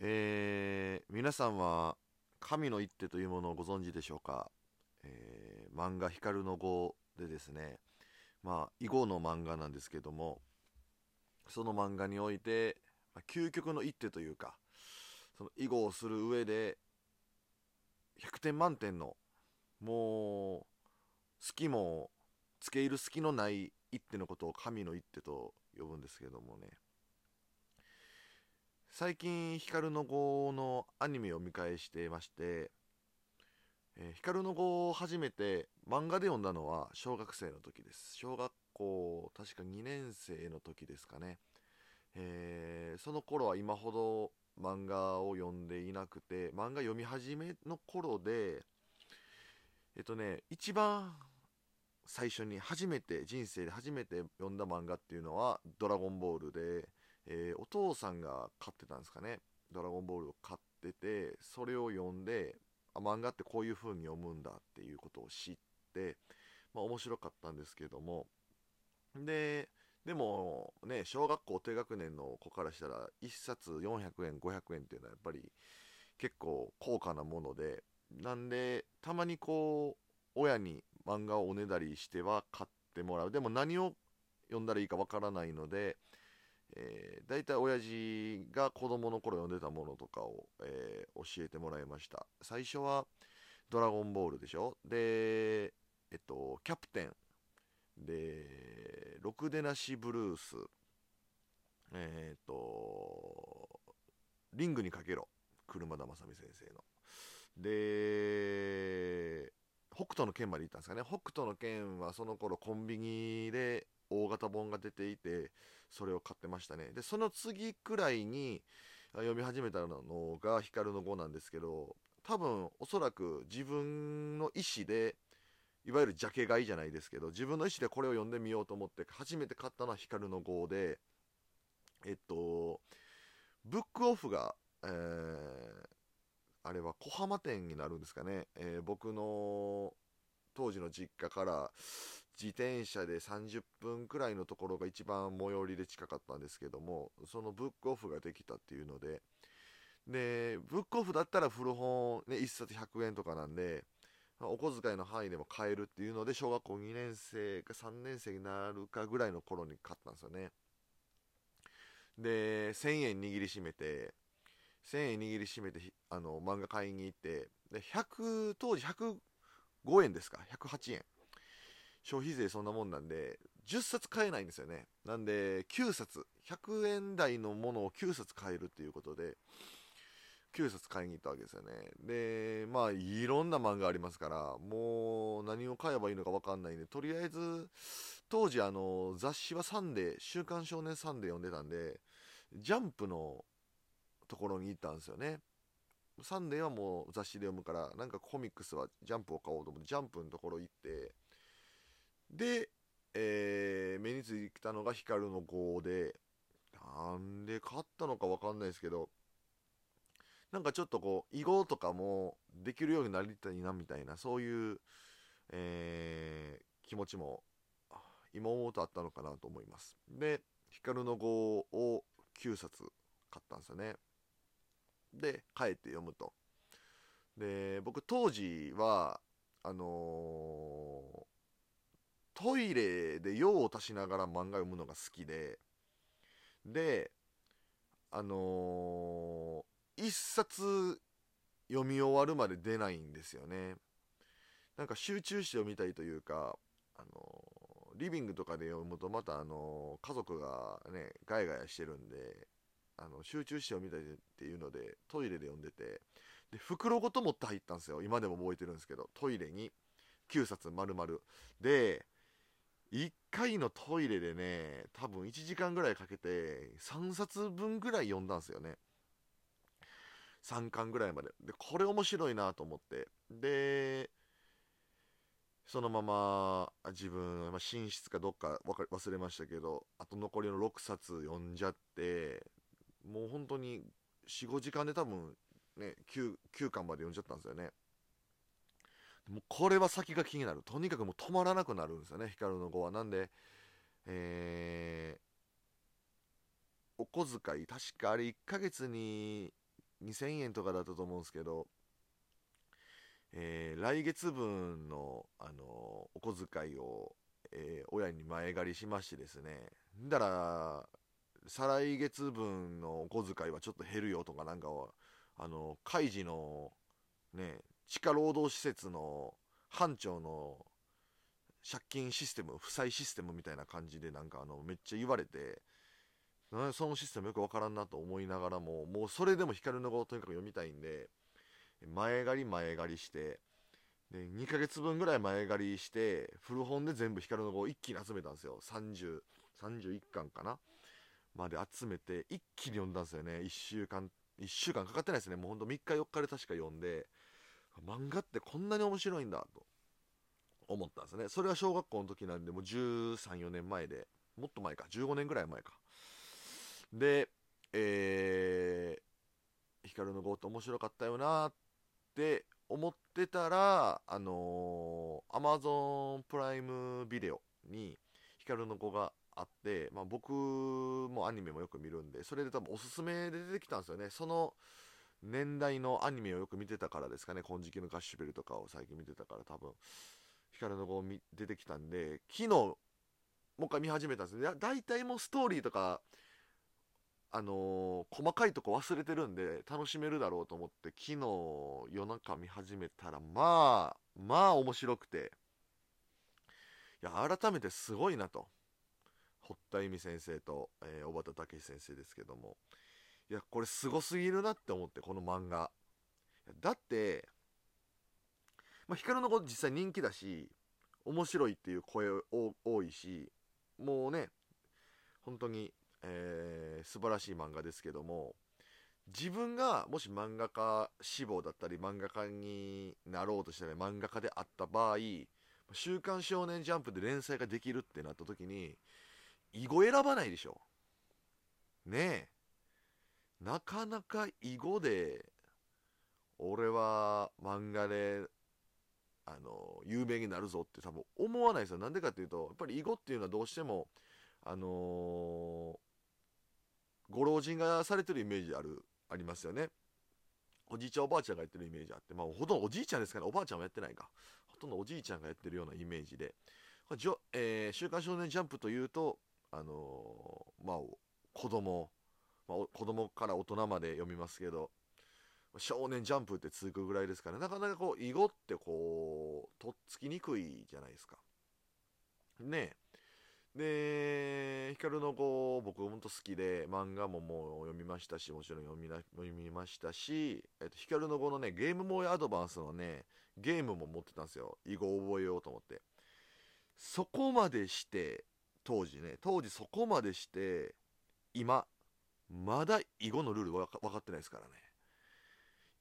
えー皆さんは神の一手というものをご存知でしょうか、えー漫画「光の碁」でですねまあ囲碁の漫画なんですけどもその漫画において、まあ究極の一手というかその囲碁をする上で100点満点のもう隙もつけ入る隙のない一手のことを神の一手と呼ぶんですけどもね。最近光の碁のアニメを見返してまして、えー光の碁を初めて漫画で読んだのは小学生の時です。小学校確か2年生の時ですかね、えーその頃は今ほど漫画を読んでいなくて漫画読み始めの頃でえっとね一番最初に初めて人生で初めて読んだ漫画っていうのは「ドラゴンボールで」えーお父さんが買ってたんですかね「ドラゴンボール」を買っててそれを読んであ漫画ってこういう風に読むんだっていうことを知って、まあ、面白かったんですけども。ででもね小学校低学年の子からしたら1冊400円500円っていうのはやっぱり結構高価なものでなんでたまにこう親に漫画をおねだりしては買ってもらう。でも何を読んだらいいかわからないので、えー、大体親父が子供の頃読んでたものとかを、えー教えてもらいました。最初は「ドラゴンボール」でしょ？でえっとキャプテン。で「ろくでなしブルース」えーっと「リングにかけろ」車田正美先生の。で北斗の拳まで行ったんですかね。北斗の拳はその頃コンビニで大型本が出ていてそれを買ってましたね。でその次くらいに読み始めたのが光の碁なんですけど多分おそらく自分の意思でいわゆるジャケ買いじゃないですけど自分の意思でこれを読んでみようと思って初めて買ったのは光の碁でえっとブックオフが、えーあれは小浜店になるんですかね、えー僕の当時の実家から自転車で30分くらいのところが一番最寄りで近かったんですけどもそのブックオフができたっていうのででブックオフだったら古本、ね、1冊100円とかなんでお小遣いの範囲でも買えるっていうので小学校2年生か3年生になるかぐらいの頃に買ったんですよね。で1000円握りしめて1000円握りしめてあの漫画買いに行ってで100当時105円ですか？108円。消費税そんなもんなんで10冊買えないんですよね。なんで9冊。100円台のものを9冊買えるっていうことで9冊買いに行ったわけですよね。でまあいろんな漫画ありますからもう何を買えばいいのか分かんないんでとりあえず当時あの雑誌はサンデー「週刊少年サンデー」読んでたんでジャンプのところに行ったんですよね。サンデーはもう雑誌で読むからなんかコミックスはジャンプを買おうと思ってジャンプのところ行ってで、えー目についたのがヒカルの碁でなんで買ったのか分かんないですけどなんかちょっとこう囲碁とかもできるようになりたいなみたいなそういう、えー気持ちも今思うとあったのかなと思います。で光の号を9冊買ったんですよね。で帰って読むと。で僕当時はあのートイレで用を足しながら漫画読むのが好きでであのー一冊読み終わるまで出ないんですよね。なんか集中して読みたいというかあのーリビングとかで読むとまたあのー家族がねガヤガヤしてるんであの集中して読みたいっていうのでトイレで読んでてで袋ごと持って入ったんですよ。今でも覚えてるんですけどトイレに9冊丸々。で1回のトイレでね多分1時間ぐらいかけて3冊分ぐらい読んだんですよね。3巻ぐらいまで。でこれ面白いなと思って。でそのまま自分、まあ、寝室かどっか忘れましたけどあと残りの6冊読んじゃってもう本当に45時間で多分ね 9, 9巻まで読んじゃったんですよね。もうこれは先が気になる。とにかくもう止まらなくなるんですよね光の碁は。なんでえーお小遣い確かあれ1ヶ月に2000円とかだったと思うんですけど、えー来月分の、あのお小遣いを、えー親に前借りしましてですね。んだら再来月分のお小遣いはちょっと減るよとかなんかはあの開示のね地下労働施設の班長の借金システム負債システムみたいな感じでなんかあのめっちゃ言われてそのシステムよくわからんなと思いながらももうそれでも光の碁をとにかく読みたいんで前借り前借りしてで2ヶ月分ぐらい前借りして古本で全部光の碁を一気に集めたんですよ。30 31巻かな。まで集めて一気に読んだんですよね。1週間1週間かかってないですね。もうほんと3日4日で確か読んで漫画ってこんなに面白いんだと思ったんですね。それは小学校の時なんでもう134年前でもっと前か。15年ぐらい前か。でえー、光の碁って面白かったよなって思ってたらあのー、Amazon プライムビデオに光の子があって、まあ、僕もアニメもよく見るんでそれで多分おすすめで出てきたんですよね。その年代のアニメをよく見てたからですかね。金色のガッシュベルとかを最近見てたから多分。光の子出てきたんで昨日もう一回見始めたんですね。だ大体もうストーリーとかあのー細かいとこ忘れてるんで楽しめるだろうと思って昨日夜中見始めたらまあまあ面白くて。いや改めてすごいなと。堀田由美先生と、えー小畑武先生ですけども。いやこれすごすぎるなって思ってこの漫画。だって、まあ、光の子実際人気だし面白いっていう声お多いしもうね本当に、えー素晴らしい漫画ですけども自分がもし漫画家志望だったり漫画家になろうとしたり漫画家であった場合「週刊少年ジャンプ」で連載ができるってなった時に囲碁選ばないでしょ。ねえ。なかなか囲碁で俺は漫画であの有名になるぞって多分思わないですよ。なんでかっていうとやっぱり囲碁っていうのはどうしてもあのご老人がされてるイメージあるありますよね。おじいちゃんおばあちゃんがやってるイメージあってまあほとんどおじいちゃんですからおばあちゃんはやってないか。ほとんどおじいちゃんがやってるようなイメージで。じょえー週刊少年ジャンプ」というと、あのまあ、子供、まあ、子供から大人まで読みますけど「少年ジャンプ」って続くぐらいですからなかなかこう囲碁ってこうとっつきにくいじゃないですか。ねえ。で光の子僕ほんと好きで漫画ももう読みましたしもちろん読みな読みましたし、えっと、光の子のねゲームボーイアドバンスのねゲームも持ってたんですよ。囲碁を覚えようと思って。そこまでして当時ね当時そこまでして今まだ囲碁のルールわか分かってないですからね。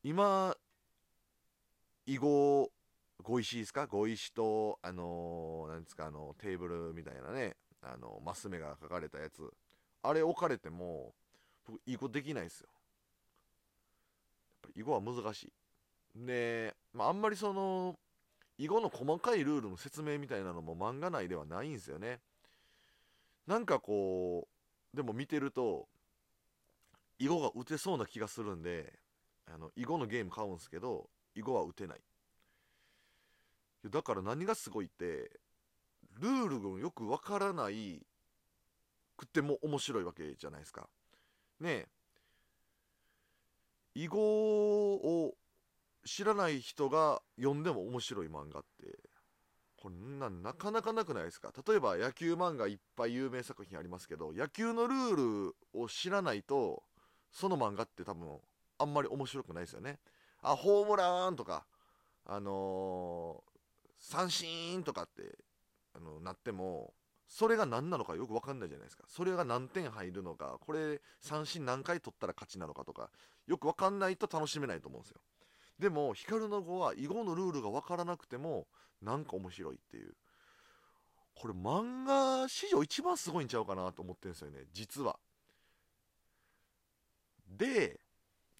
今囲碁碁石ですか？碁石とあのーですか？あのテーブルみたいなねあのマス目が書かれたやつ。あれ置かれても僕囲碁できないですよ。やっぱり囲碁は難しい。で、ま、あんまりその囲碁の細かいルールの説明みたいなのも漫画内ではないんですよね。なんかこうでも見てると囲碁が打てそうな気がするんであの囲碁のゲーム買うんですけど囲碁は打てない。だから何がすごいってルールがよくわからないくても面白いわけじゃないですか。ねえ。囲碁を知らない人が読んでも面白い漫画って。こんなんなかなかなくないですか？例えば野球漫画いっぱい有名作品ありますけど野球のルールを知らないとその漫画って多分あんまり面白くないですよね。あホームランとかあのー三振とかってあのなってもそれが何なのかよく分かんないじゃないですか。それが何点入るのかこれ三振何回取ったら勝ちなのかとかよく分かんないと楽しめないと思うんですよ。でも光の碁は囲碁のルールが分からなくてもなんか面白いっていう。これ漫画史上一番すごいんちゃうかなと思ってるんですよね実は。で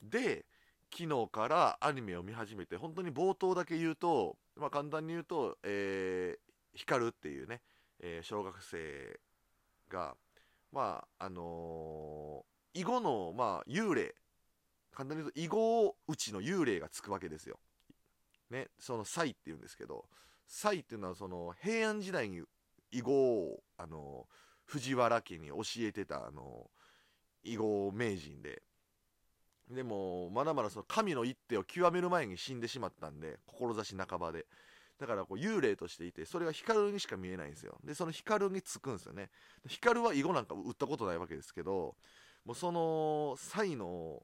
で昨日からアニメを見始めて本当に冒頭だけ言うと、まあ、簡単に言うと、えー、光っていうね、えー小学生がまああのー囲碁の、まあ、幽霊簡単に言うと囲碁打ちの幽霊がつくわけですよ。ね、その才っていうんですけど才っていうのはその平安時代に囲碁をあの藤原家に教えてたあの囲碁名人で。でもまだまだその神の一手を極める前に死んでしまったんで志半ばで。だからこう幽霊としていてそれが光にしか見えないんですよ。でその光につくんですよね。光は囲碁なんか打ったことないわけですけどもうその才の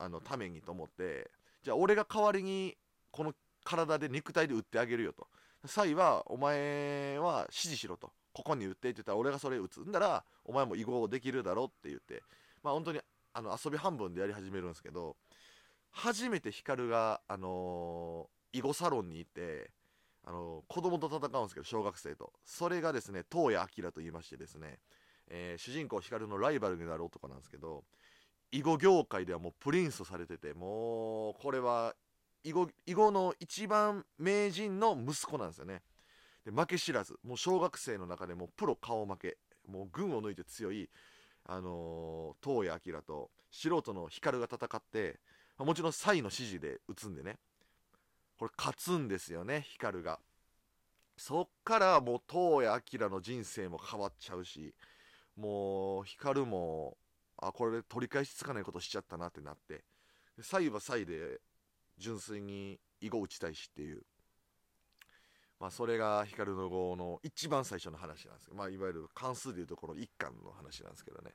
あのためにと思ってじゃあ俺が代わりにこの体で肉体で打ってあげるよと。サイはお前は指示しろと。ここに打ってって言ったら俺がそれ打つんだらお前も囲碁できるだろうって言って。まあ本当にあの遊び半分でやり始めるんですけど初めて光があのー、囲碁サロンに行ってあのー、子供と戦うんですけど小学生と。それがですね東谷明と言いましてですね、えー、主人公光のライバルになる男なんですけど囲碁業界ではもうプリンスされててもうこれは囲碁囲碁の一番名人の息子なんですよね。で負け知らずもう小学生の中でもプロ顔負けもう群を抜いて強い、あのー、東谷明と素人の光が戦ってもちろんサイの指示で打つんでね。これ勝つんですよね光が。そっからもう東谷明の人生も変わっちゃうしもう光もあこれで取り返しつかないことしちゃったなってなって。サイはサイで純粋に囲碁打ちたいしっていう、まあ、それが光の碁の一番最初の話なんですけど、まあ、いわゆる関数でいうところ一巻の話なんですけどね。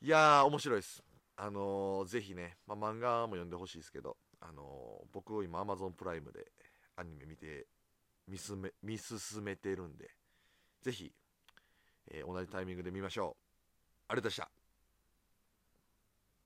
いやー面白いです。あのー、ぜひね、まあ、漫画も読んでほしいですけど、あのー、僕今 Amazon プライムでアニメ見て見すめ見進めてるんでぜひ、えー、同じタイミングで見ましょうありがとうございました。